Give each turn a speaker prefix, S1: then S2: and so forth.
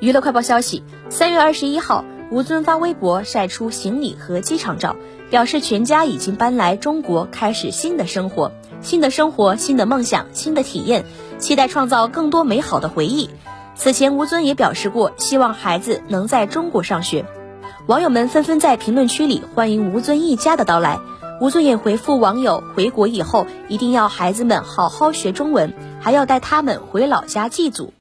S1: 娱乐快报消息三月二十一号吴尊发微博晒出行李和机场照表示全家已经搬来中国开始新的生活。新的生活新的梦想新的体验期待创造更多美好的回忆。此前吴尊也表示过希望孩子能在中国上学。网友们纷纷在评论区里欢迎吴尊一家的到来。吴尊也回复网友回国以后一定要孩子们好好学中文还要带他们回老家祭祖。